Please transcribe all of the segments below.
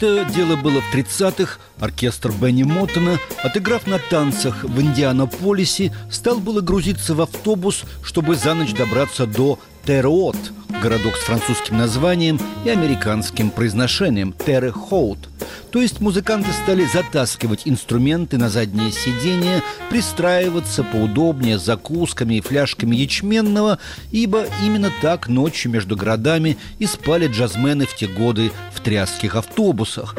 Как-то дело было в 30-х, оркестр Бенни Моттона, отыграв на танцах в Индианаполисе, стал было грузиться в автобус, чтобы за ночь добраться до Терот, городок с французским названием и американским произношением Терре Хоут. То есть музыканты стали затаскивать инструменты на заднее сиденье, пристраиваться поудобнее с закусками и фляжками ячменного, ибо именно так ночью между городами и спали джазмены в те годы в тряских автобусах.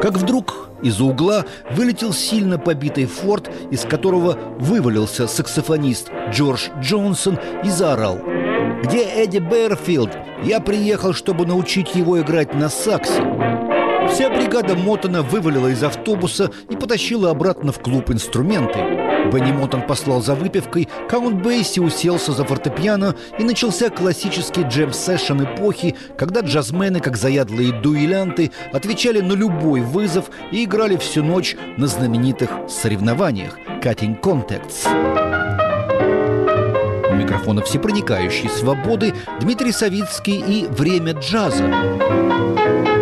Как вдруг из-за угла вылетел сильно побитый форд, из которого вывалился саксофонист Джордж Джонсон и заорал – где Эдди Бэрфилд? Я приехал, чтобы научить его играть на саксе. Вся бригада Мотона вывалила из автобуса и потащила обратно в клуб инструменты. Бенни Мотон послал за выпивкой, Каунт Бейси уселся за фортепиано и начался классический jam session эпохи, когда джазмены, как заядлые дуэлянты, отвечали на любой вызов и играли всю ночь на знаменитых соревнованиях «Cutting Contacts» микрофона всепроникающей свободы Дмитрий Савицкий и «Время джаза».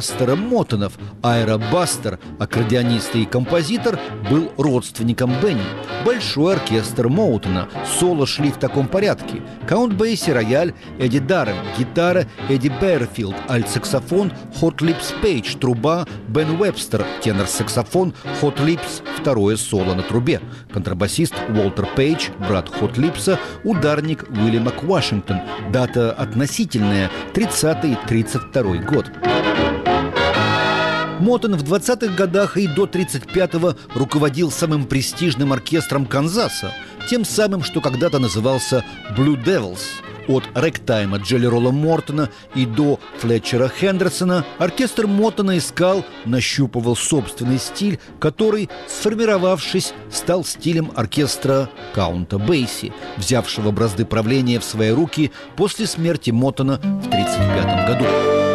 Бастера Мотонов. Айра Бастер, аккордеонист и композитор, был родственником Бенни. Большой оркестр Моутона. Соло шли в таком порядке. Каунт Бейси, рояль, Эдди Дарем, гитара, Эдди Берфилд, альт-саксофон, Хот Липс Пейдж, труба, Бен Уэбстер, тенор-саксофон, Хот Липс, второе соло на трубе. Контрабасист Уолтер Пейдж, брат Хот Липса, ударник Уильям Вашингтон. Дата относительная – 30-32 год. Мотон в 20-х годах и до 35-го руководил самым престижным оркестром Канзаса, тем самым, что когда-то назывался «Blue Devils», от ректайма Джелли Ролла Мортона и до Флетчера Хендерсона оркестр Моттона искал, нащупывал собственный стиль, который, сформировавшись, стал стилем оркестра Каунта Бейси, взявшего бразды правления в свои руки после смерти Моттона в 1935 году.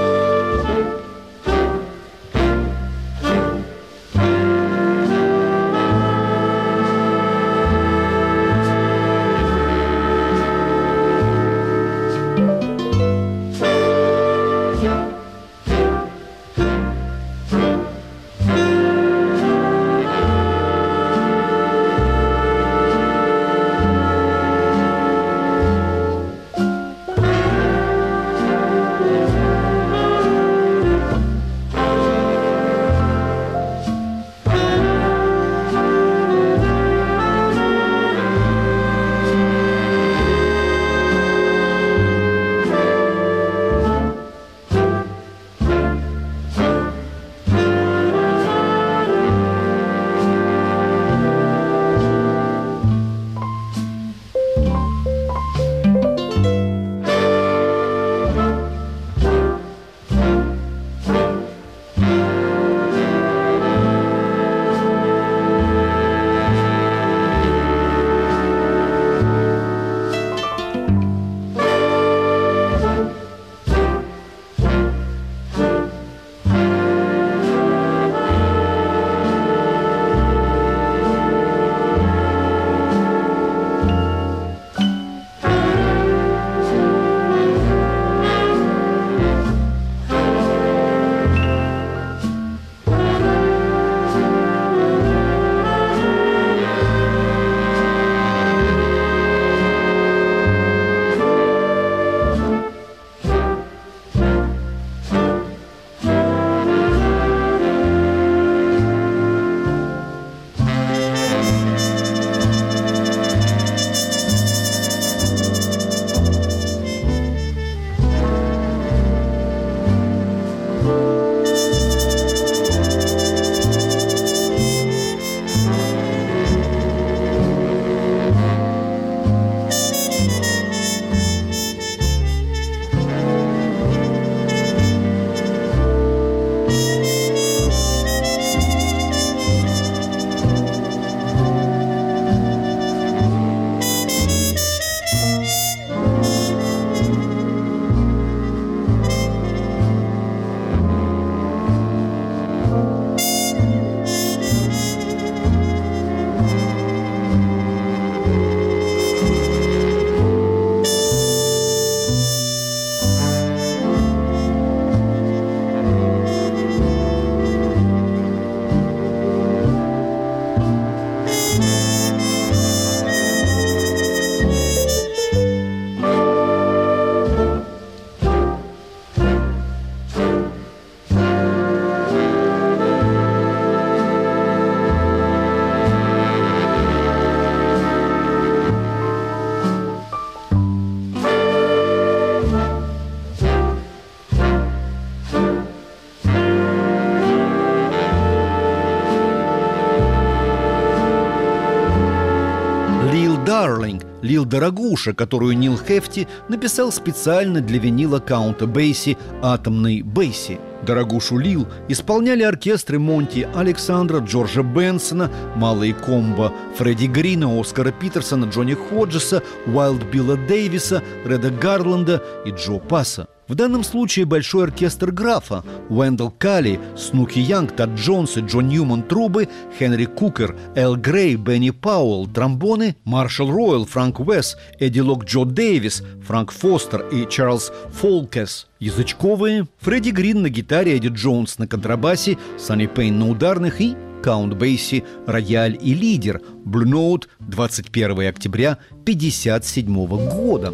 Лил Дорогуша, которую Нил Хефти написал специально для винила каунта Бейси «Атомный Бейси». Дорогушу Лил исполняли оркестры Монти Александра, Джорджа Бенсона, Малые комбо Фредди Грина, Оскара Питерсона, Джонни Ходжеса, Уайлд Билла Дэвиса, Реда Гарланда и Джо Пасса. В данном случае большой оркестр графа Уэндел Калли, Снуки Янг, Тад Джонс и Джон Ньюман трубы, Хенри Кукер, Эл Грей, Бенни Пауэлл тромбоны, Маршал Ройл, Франк Уэс, Эдди Лок Джо Дэвис, Франк Фостер и Чарльз Фолкес язычковые, Фредди Грин на гитаре, Эдди Джонс на контрабасе, Санни Пейн на ударных и Каунт Бейси, рояль и лидер, Blue Note, 21 октября 1957 года.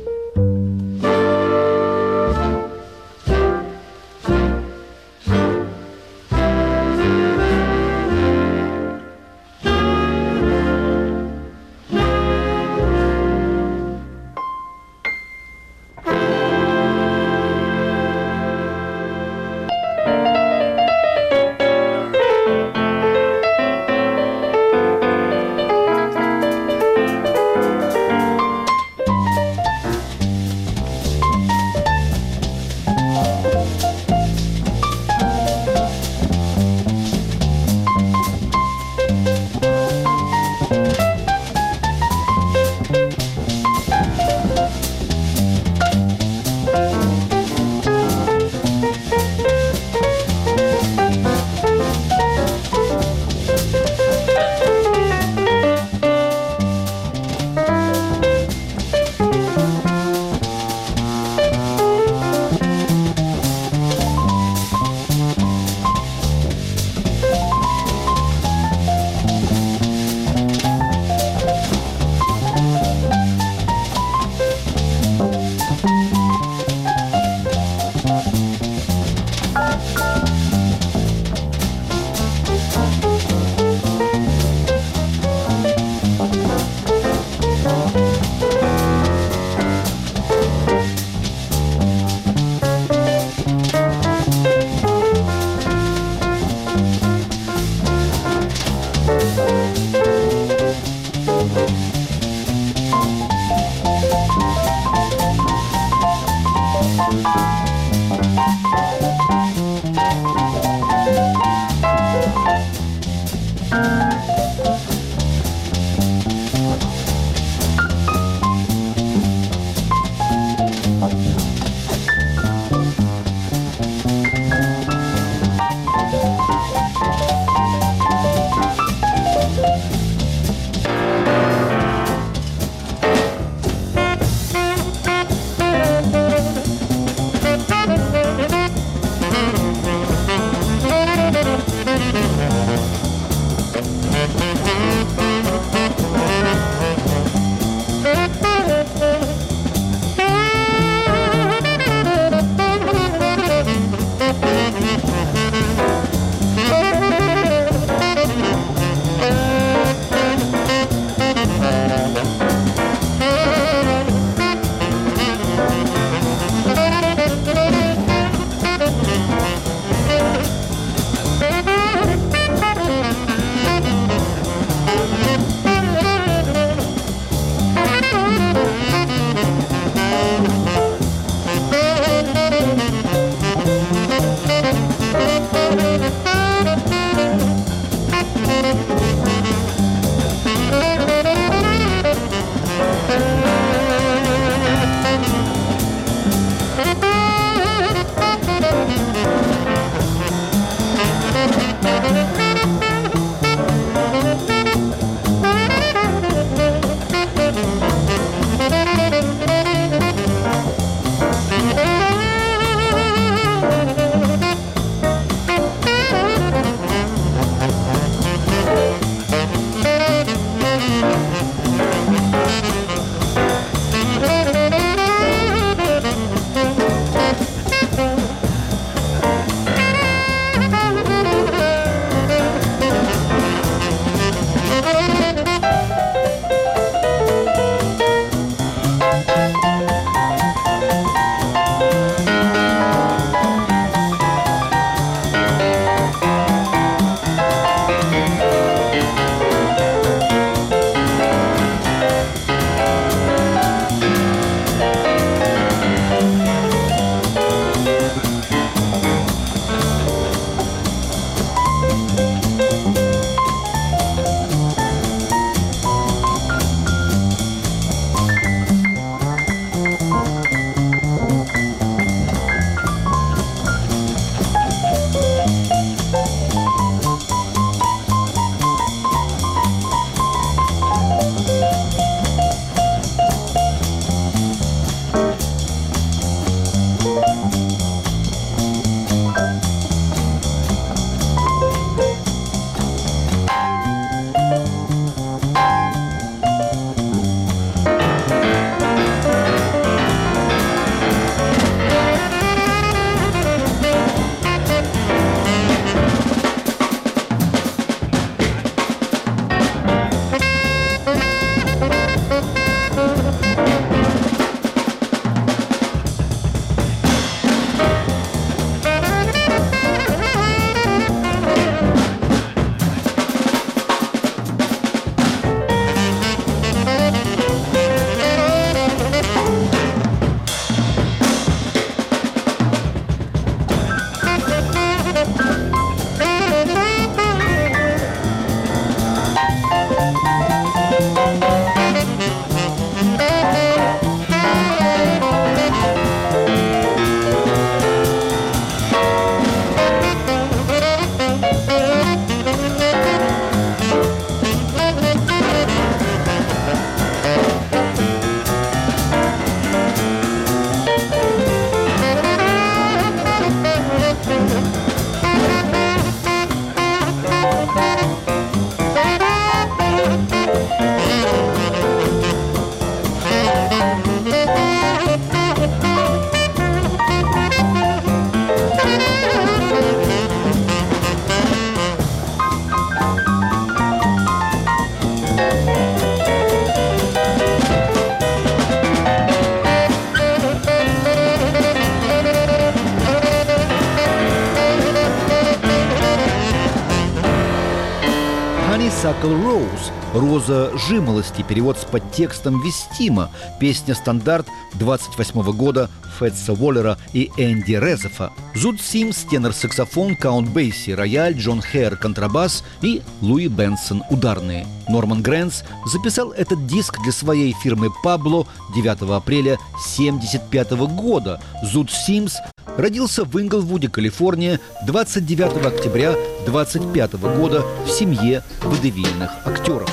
Rose «Роза жимолости», перевод с подтекстом вестимо, песня «Стандарт» 28 года Фетса Уоллера и Энди Разафа. Зуд Симс, тенор-саксофон, Каунт Бейси, рояль, Джон Хэр, контрабас и Луи Беллсон, ударные. Норман Грэнс записал этот диск для своей фирмы «Pablo» 9 апреля 1975 года. Зуд Симс родился в Инглвуде, Калифорния, 29 октября 25 года в семье водевильных актеров.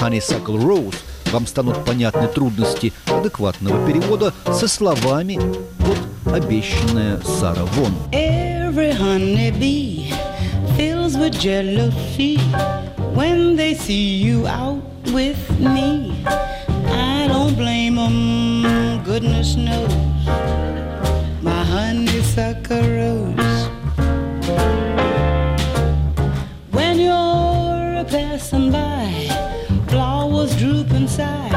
Honeysuckle Rose вам станут понятны трудности адекватного перевода со словами вот обещанная Сара Вон. Goodness knows. My honeysuckle rose. Passing by, flowers droop inside,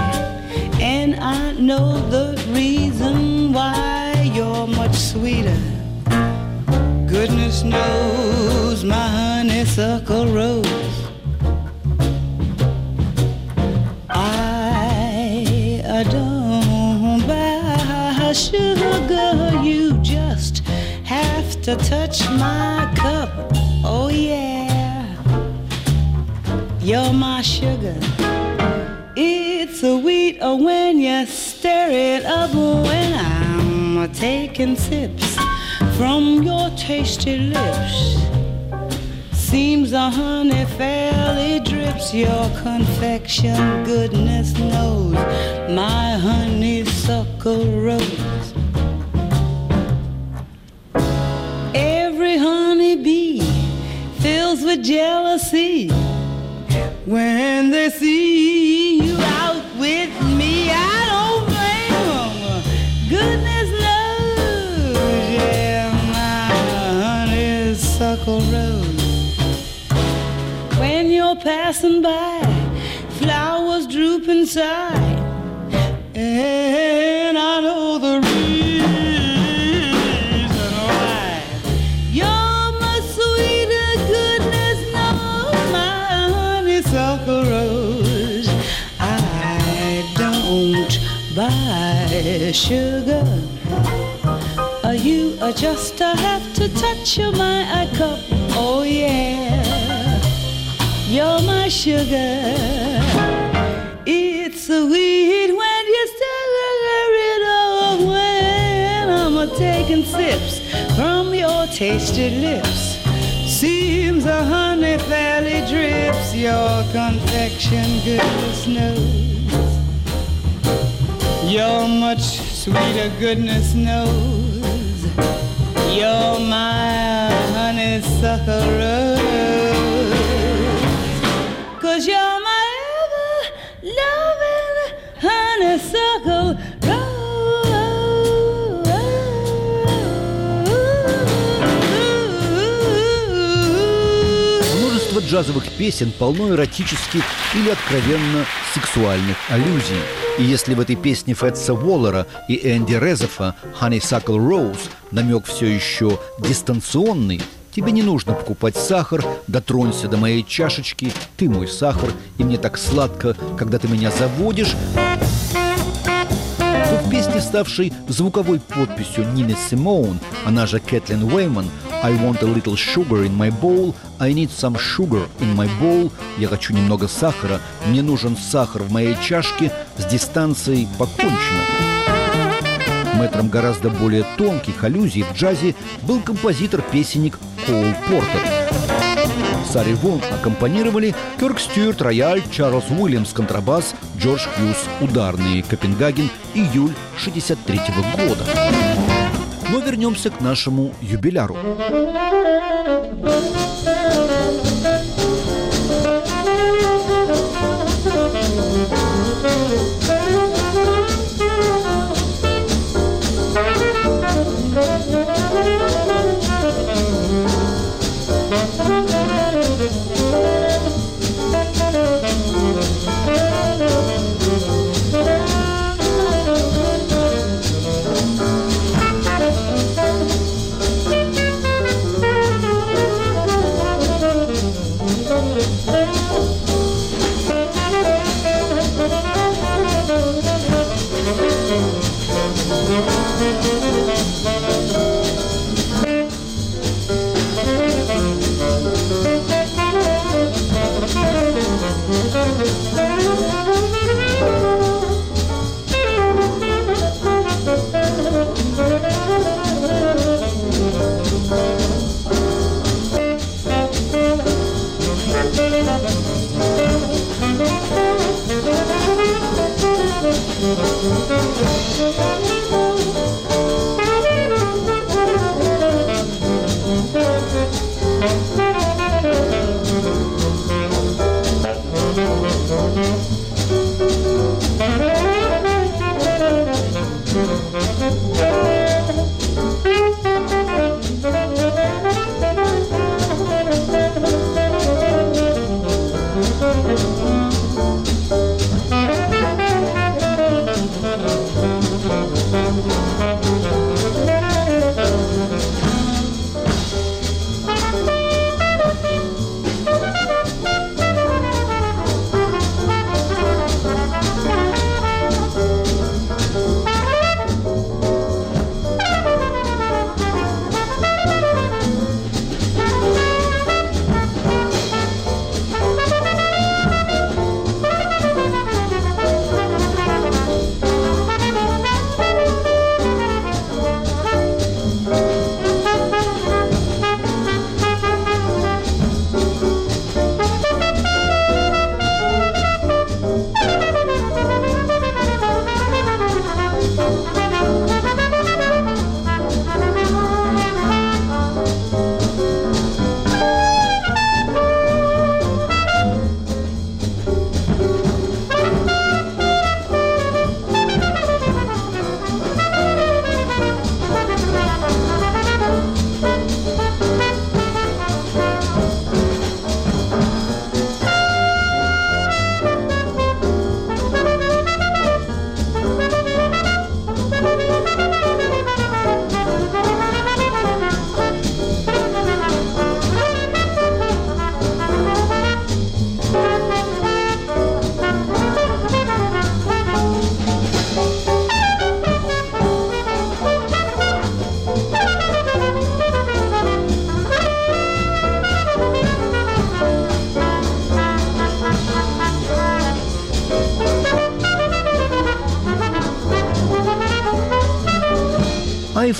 and I know the reason why you're much sweeter. Goodness knows my honeysuckle rose. I don't buy sugar, you just have to touch my cup. Oh, yeah, you're my sugar. It's sweet oh, when you stir it up when I'm taking sips from your tasty lips. Seems the honey fairly drips your confection. Goodness knows my honeysuckle rose. Every honeybee fills with jealousy when they see you out with me. I don't blame them. Goodness knows, yeah, my honeysuckle rose. When you're passing by, flowers droop inside, and buy sugar. Uh, you uh, just uh, have to touch my uh, cup. Oh yeah, you're my sugar. It's sweet when you stir it up when I'm taking sips from your tasty lips. Seems the honey fairly drips your confection, goodness knows. You're much sweeter, goodness knows. You're my honeysuckle rose. Джазовых песен полно эротических или откровенно сексуальных аллюзий. И если в этой песне Фетса Уоллера и Энди Резефа «Honeysuckle Rose» намек все еще дистанционный, тебе не нужно покупать сахар, дотронься до моей чашечки, ты мой сахар, и мне так сладко, когда ты меня заводишь, песне, ставшей звуковой подписью Нины Симоун, она же Кэтлин Уэйман, «I want a little sugar in my bowl», «I need some sugar in my bowl», «Я хочу немного сахара», «Мне нужен сахар в моей чашке», с дистанцией покончено. Мэтром гораздо более тонких аллюзий в джазе был композитор-песенник Коул Портер. Саре Вон аккомпанировали Кёрк Стюарт, рояль, Чарльз Уильямс, контрабас, Джордж Хьюз, ударные, Копенгаген, июль 63 года. Но вернемся к нашему юбиляру.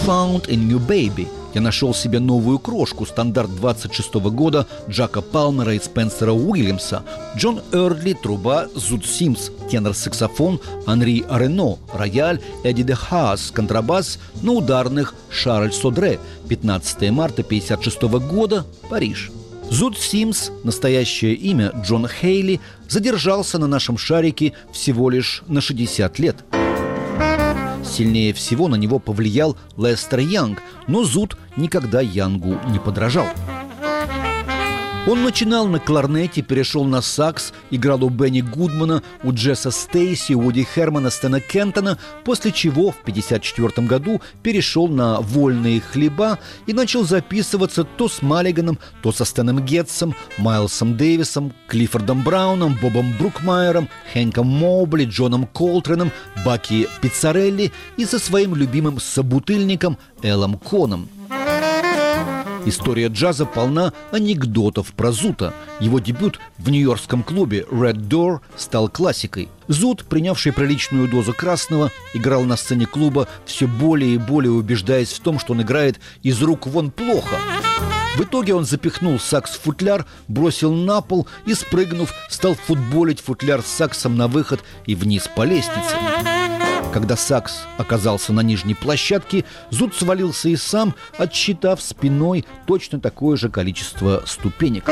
Found a new baby. Я нашел себе новую крошку, стандарт 26 -го года Джака Палмера и Спенсера Уильямса, Джон Эрли, труба, Зуд Симс, тенор-саксофон, Анри Арено, рояль, Эдди де Хаас, контрабас, на ударных Шарль Содре, 15 марта 56 года, Париж. Зуд Симс, настоящее имя Джон Хейли, задержался на нашем шарике всего лишь на 60 лет – Сильнее всего на него повлиял Лестер Янг, но Зуд никогда Янгу не подражал. Он начинал на кларнете, перешел на сакс, играл у Бенни Гудмана, у Джесса Стейси, у Уди Хермана, Стена Кентона, после чего в 1954 году перешел на вольные хлеба и начал записываться то с Маллиганом, то со Стэном Гетсом, Майлсом Дэвисом, Клиффордом Брауном, Бобом Брукмайером, Хэнком Моубли, Джоном Колтреном, Баки Пиццарелли и со своим любимым собутыльником Эллом Коном – История джаза полна анекдотов про Зута. Его дебют в нью-йоркском клубе Red Door стал классикой. Зут, принявший приличную дозу красного, играл на сцене клуба, все более и более убеждаясь в том, что он играет из рук вон плохо. В итоге он запихнул сакс в футляр, бросил на пол и, спрыгнув, стал футболить футляр с саксом на выход и вниз по лестнице. Когда Сакс оказался на нижней площадке, Зуд свалился и сам, отсчитав спиной точно такое же количество ступенек.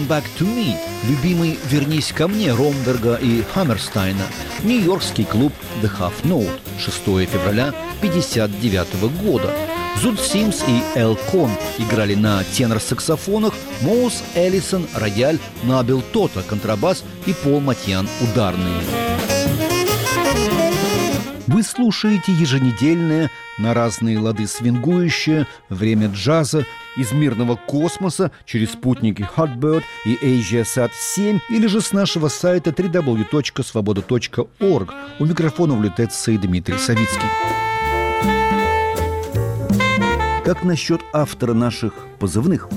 Come Back to Me, любимый «Вернись ко мне» Ромберга и Хаммерстайна, Нью-Йоркский клуб The Half Note, 6 февраля 1959 года. Зуд Симс и Эл Кон играли на тенор-саксофонах, Моус Эллисон, рояль, Набил Тота, контрабас и Пол Матьян ударные. Вы слушаете еженедельное на разные лады свингующее время джаза из мирного космоса через спутники Hotbird и AsiaSat-7 или же с нашего сайта www.svoboda.org. У микрофона влетается и Дмитрий Савицкий. Как насчет автора наших позывных?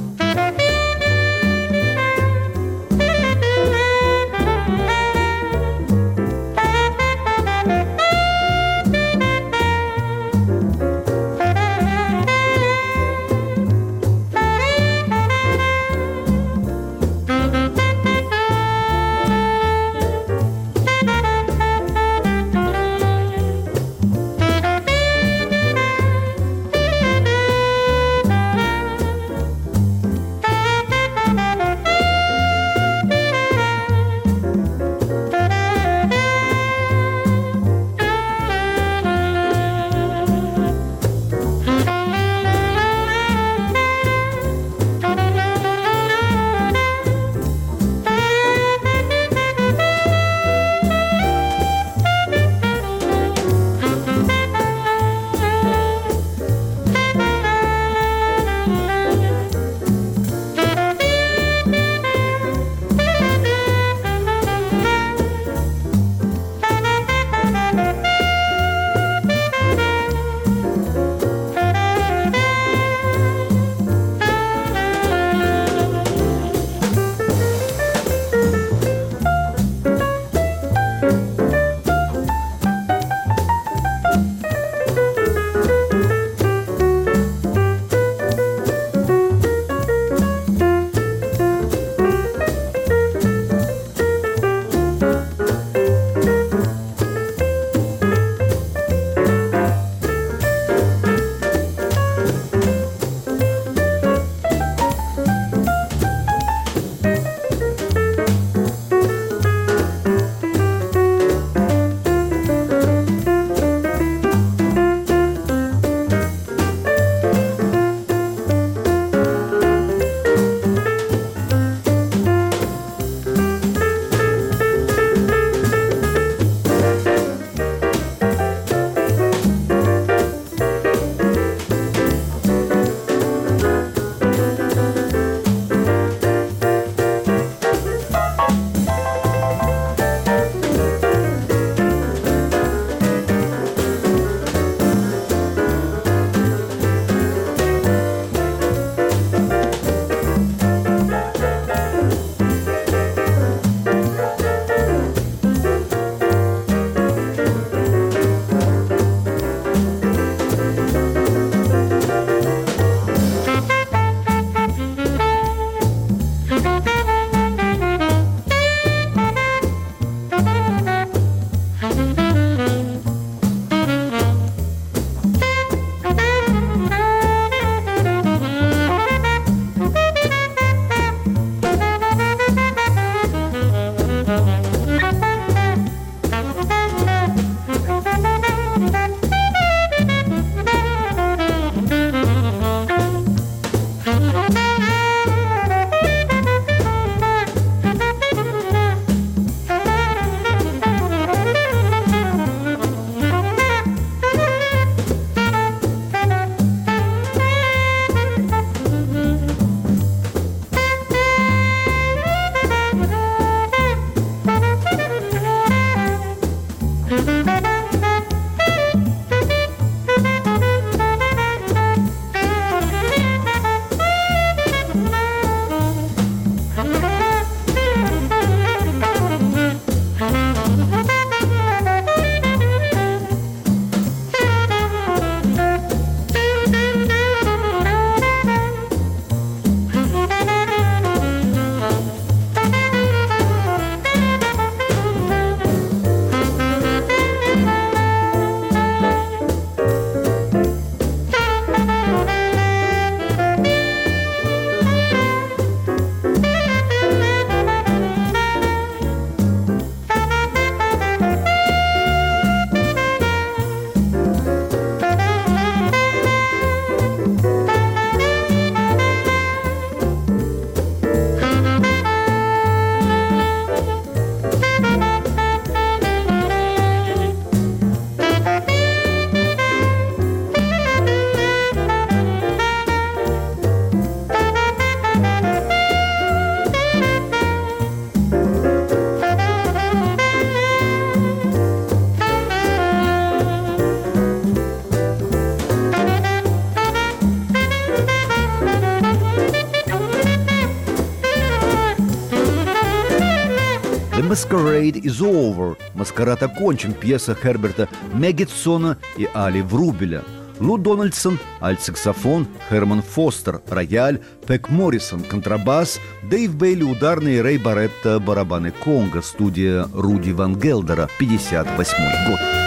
Masquerade is over. Маскарад окончен. Пьеса Херберта Меггетсона и Али Врубеля. Лу Дональдсон – альт-саксофон, Херман Фостер – рояль, Пек Моррисон – контрабас, Дэйв Бейли – ударный, Рэй Баретта – барабаны Конго, студия Руди Ван Гелдера, 58 год.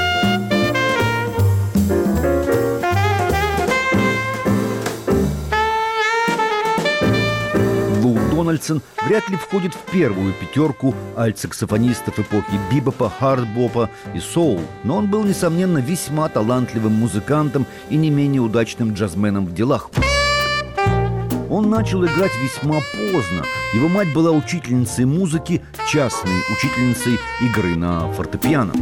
Дональдсон вряд ли входит в первую пятерку альт-саксофонистов эпохи бибопа, хардбопа и соул, но он был, несомненно, весьма талантливым музыкантом и не менее удачным джазменом в делах. Он начал играть весьма поздно. Его мать была учительницей музыки, частной учительницей игры на фортепиано.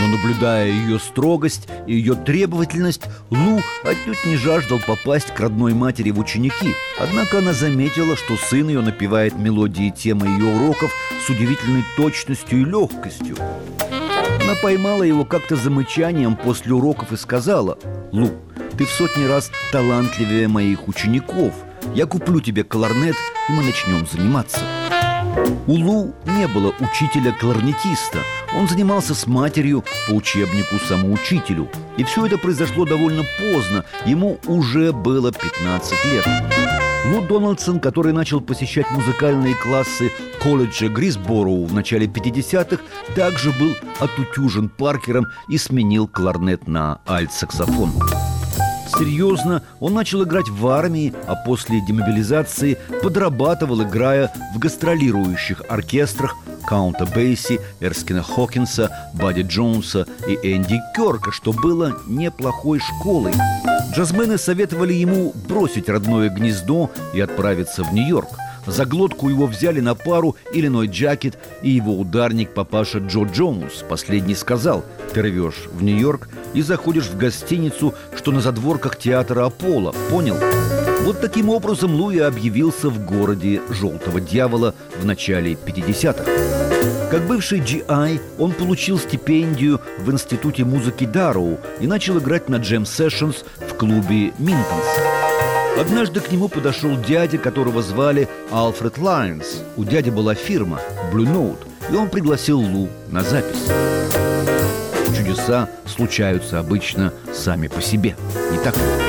Но наблюдая ее строгость и ее требовательность, Лу отнюдь не жаждал попасть к родной матери в ученики. Однако она заметила, что сын ее напевает мелодии темы ее уроков с удивительной точностью и легкостью. Она поймала его как-то замычанием после уроков и сказала «Лу, ты в сотни раз талантливее моих учеников. Я куплю тебе кларнет, и мы начнем заниматься». У Лу не было учителя-кларнетиста. Он занимался с матерью по учебнику самоучителю. И все это произошло довольно поздно. Ему уже было 15 лет. Лу Дональдсон, который начал посещать музыкальные классы колледжа Грисбороу в начале 50-х, также был отутюжен Паркером и сменил кларнет на альт-саксофон. Серьезно, он начал играть в армии, а после демобилизации подрабатывал, играя в гастролирующих оркестрах Каунта Бейси, Эрскина Хокинса, Бадди Джонса и Энди Керка, что было неплохой школой. Джазмены советовали ему бросить родное гнездо и отправиться в Нью-Йорк – за глотку его взяли на пару Иллиной Джакет и его ударник папаша Джо Джонс. Последний сказал, ты рвешь в Нью-Йорк и заходишь в гостиницу, что на задворках театра Аполло. Понял? Вот таким образом Луи объявился в городе Желтого Дьявола в начале 50-х. Как бывший GI, он получил стипендию в Институте музыки Дарроу и начал играть на jam sessions в клубе «Minton's». Однажды к нему подошел дядя, которого звали Алфред Лайнс. У дяди была фирма Blue Note, и он пригласил Лу на запись. Чудеса случаются обычно сами по себе, не так ли?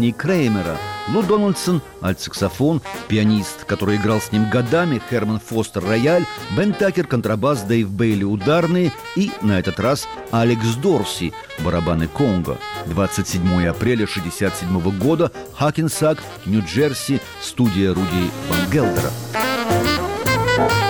Уитни Креймера, Лу Дональдсон – альт-саксофон, пианист, который играл с ним годами, Херман Фостер – рояль, Бен Такер – контрабас, Дэйв Бейли – ударные и, на этот раз, Алекс Дорси – барабаны Конго. 27 апреля 1967 года, Хакенсак, Нью-Джерси, студия Руди Ван Гелдера. Thank you.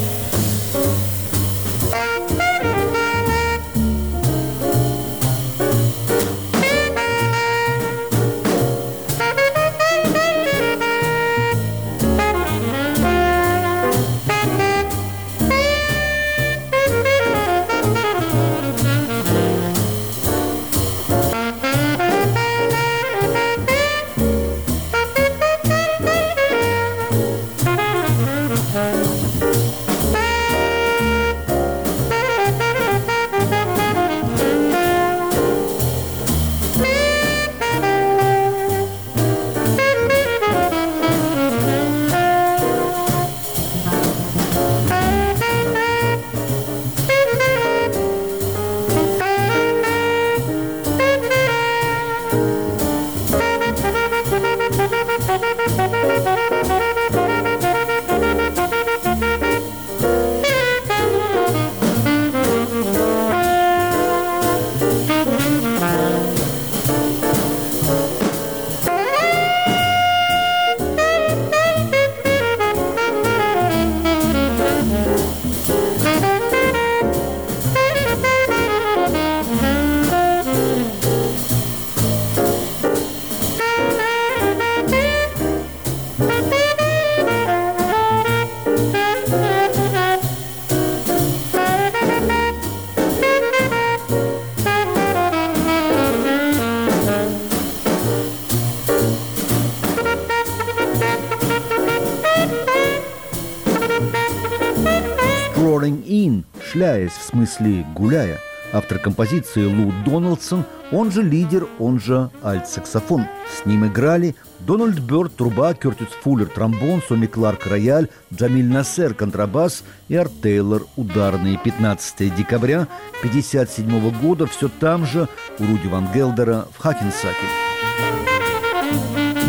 шляясь, в смысле гуляя. Автор композиции Лу Дональдсон, он же лидер, он же альт-саксофон. С ним играли Дональд Бёрд, труба, Кертис Фуллер, тромбон, Соми Кларк, рояль, Джамиль Нассер, контрабас и Арт Тейлор, ударные. 15 декабря 1957 года все там же у Руди Ван Гелдера в Хакенсаке.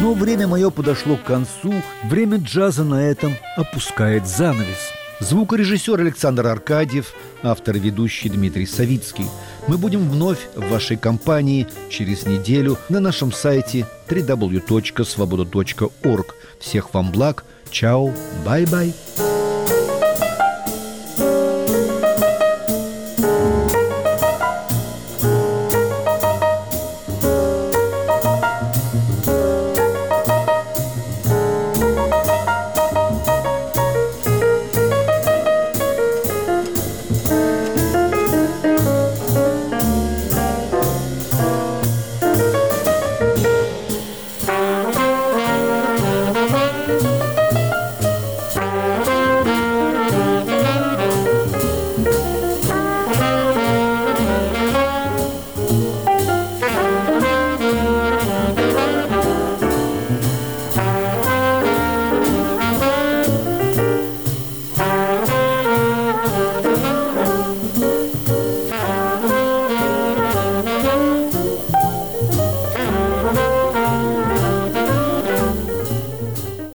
Но время мое подошло к концу, время джаза на этом опускает занавес. Звукорежиссер Александр Аркадьев, автор и ведущий Дмитрий Савицкий. Мы будем вновь в вашей компании через неделю на нашем сайте www.svoboda.org. Всех вам благ. Чао. Bye-bye.